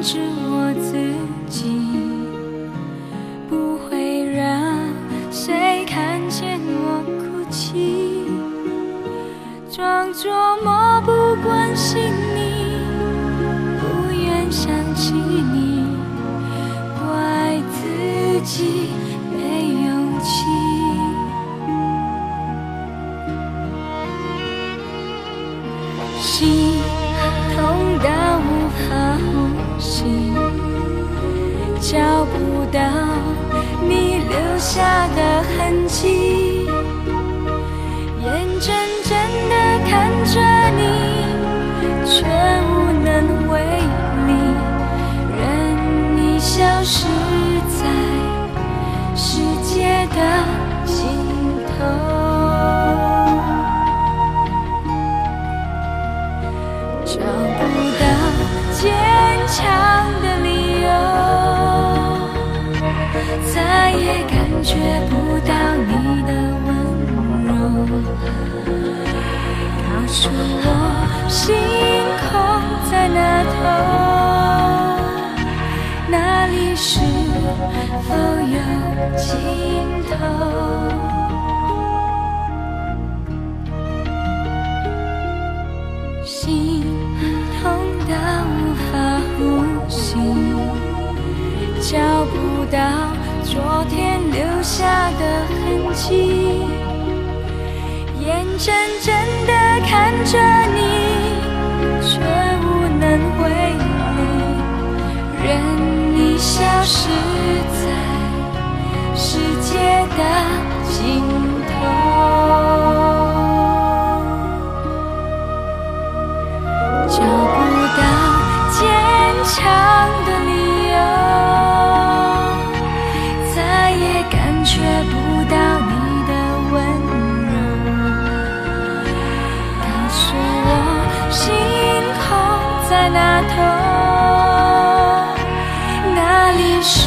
制我自己，不会让谁看见我哭泣，装作漠不关心你，不愿想起你，怪自己没勇气。心找不到你留下的痕迹，眼睁睁地看着你，却无能为力，任你消失在世界的尽头。找不到坚强告诉我，星空在哪头，那里是否有尽头？心痛到无法呼吸，找不到昨天留下的痕迹，眼睁睁地看着你，却无能为力，任你消失在世界的尽头。找不到坚强的理由，再也感觉不到你在那头，那里是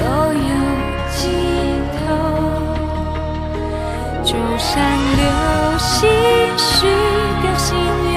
否有尽头？就像流星许个心愿。